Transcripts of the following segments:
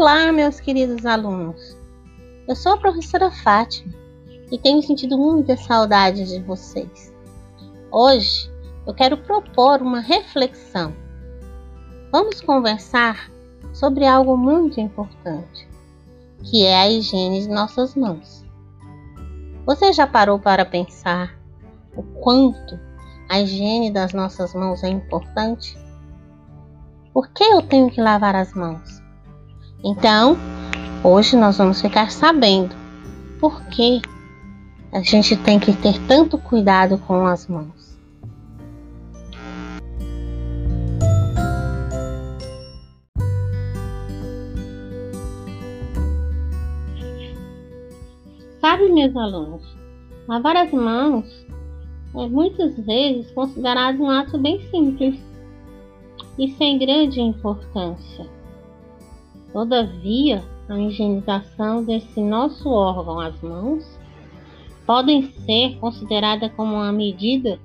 Olá, meus queridos alunos. Eu sou a professora Fátima e tenho sentido muita saudade de vocês. Hoje eu quero propor uma reflexão. Vamos conversar sobre algo muito importante, que é a higiene de nossas mãos. Você já parou para pensar o quanto a higiene das nossas mãos é importante? Por que eu tenho que lavar as mãos? Então, hoje nós vamos ficar sabendo por que a gente tem que ter tanto cuidado com as mãos. Sabe, meus alunos, lavar as mãos é muitas vezes considerado um ato bem simples e sem grande importância. Todavia, a higienização desse nosso órgão, as mãos, podem ser considerada como uma medida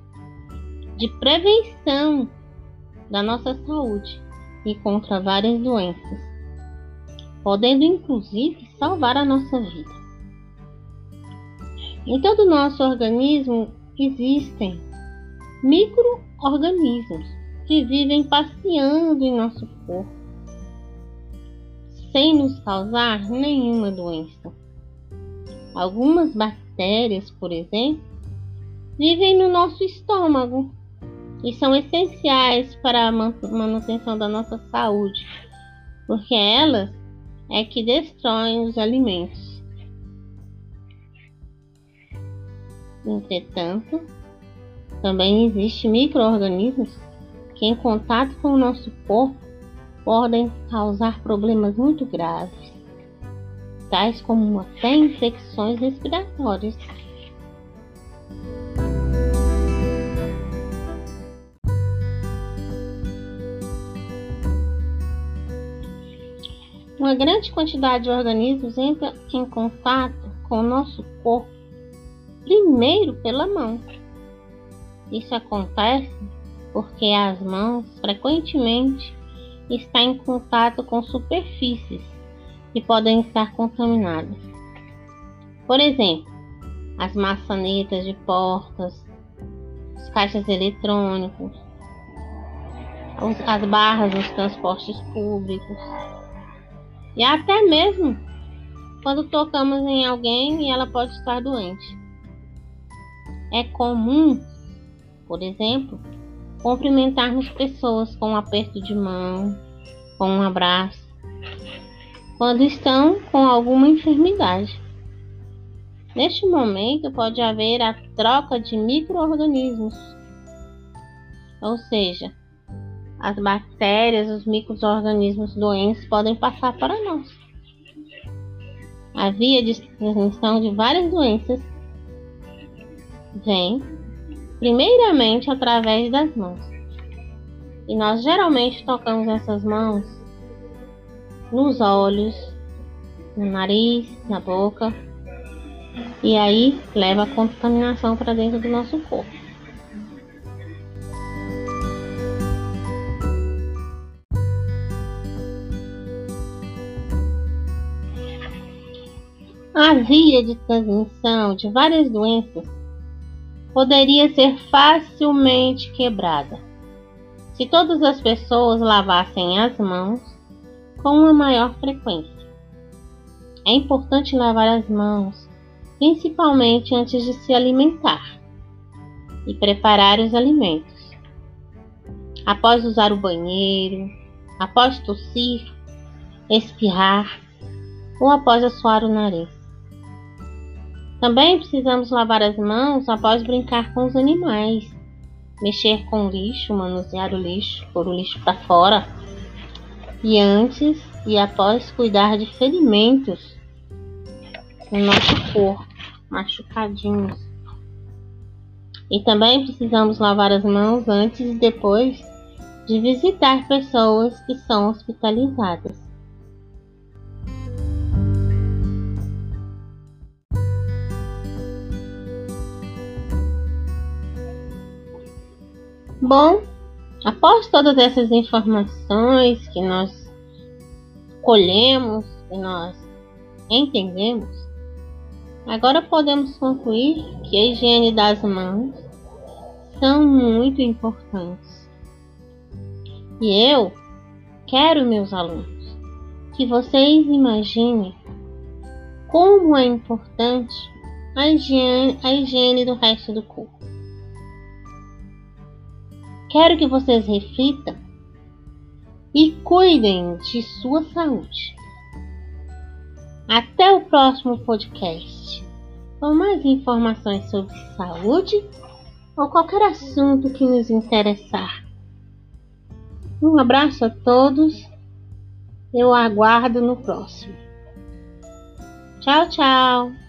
de prevenção da nossa saúde e contra várias doenças, podendo inclusive salvar a nossa vida. Em todo o nosso organismo existem micro-organismos que vivem passeando em nosso corpo sem nos causar nenhuma doença. Algumas bactérias, por exemplo, vivem no nosso estômago e são essenciais para a manutenção da nossa saúde, porque elas é que destroem os alimentos. Entretanto, também existem micro-organismos que, em contato com o nosso corpo, podem causar problemas muito graves, tais como até infecções respiratórias. Uma grande quantidade de organismos entra em contato com o nosso corpo primeiro pela mão. Isso acontece porque as mãos frequentemente está em contato com superfícies que podem estar contaminadas. Por exemplo, as maçanetas de portas, os caixas eletrônicos, as barras dos transportes públicos e até mesmo quando tocamos em alguém e ela pode estar doente. É comum, por exemplo, cumprimentarmos pessoas com um aperto de mão, com um abraço, quando estão com alguma enfermidade. Neste momento pode haver a troca de microorganismos, ou seja, as bactérias, os microorganismos doentes podem passar para nós. A via de transmissão de várias doenças vem primeiramente através das mãos. E nós geralmente tocamos essas mãos nos olhos, no nariz, na boca, e aí leva a contaminação para dentro do nosso corpo. A via de transmissão de várias doenças poderia ser facilmente quebrada se todas as pessoas lavassem as mãos com uma maior frequência. É importante lavar as mãos, principalmente antes de se alimentar e preparar os alimentos. Após usar o banheiro, após tossir, espirrar ou após assoar o nariz. Também precisamos lavar as mãos após brincar com os animais, mexer com o lixo, manusear o lixo, pôr o lixo para fora. E antes e após cuidar de ferimentos no nosso corpo, machucadinhos. E também precisamos lavar as mãos antes e depois de visitar pessoas que são hospitalizadas. Bom, após todas essas informações que nós colhemos, que nós entendemos, agora podemos concluir que a higiene das mãos são muito importantes. E eu quero, meus alunos, que vocês imaginem como é importante a higiene, a higiene do resto do corpo. Quero que vocês reflitam e cuidem de sua saúde. Até o próximo podcast com mais informações sobre saúde ou qualquer assunto que nos interessar. Um abraço a todos. Eu aguardo no próximo. Tchau, tchau.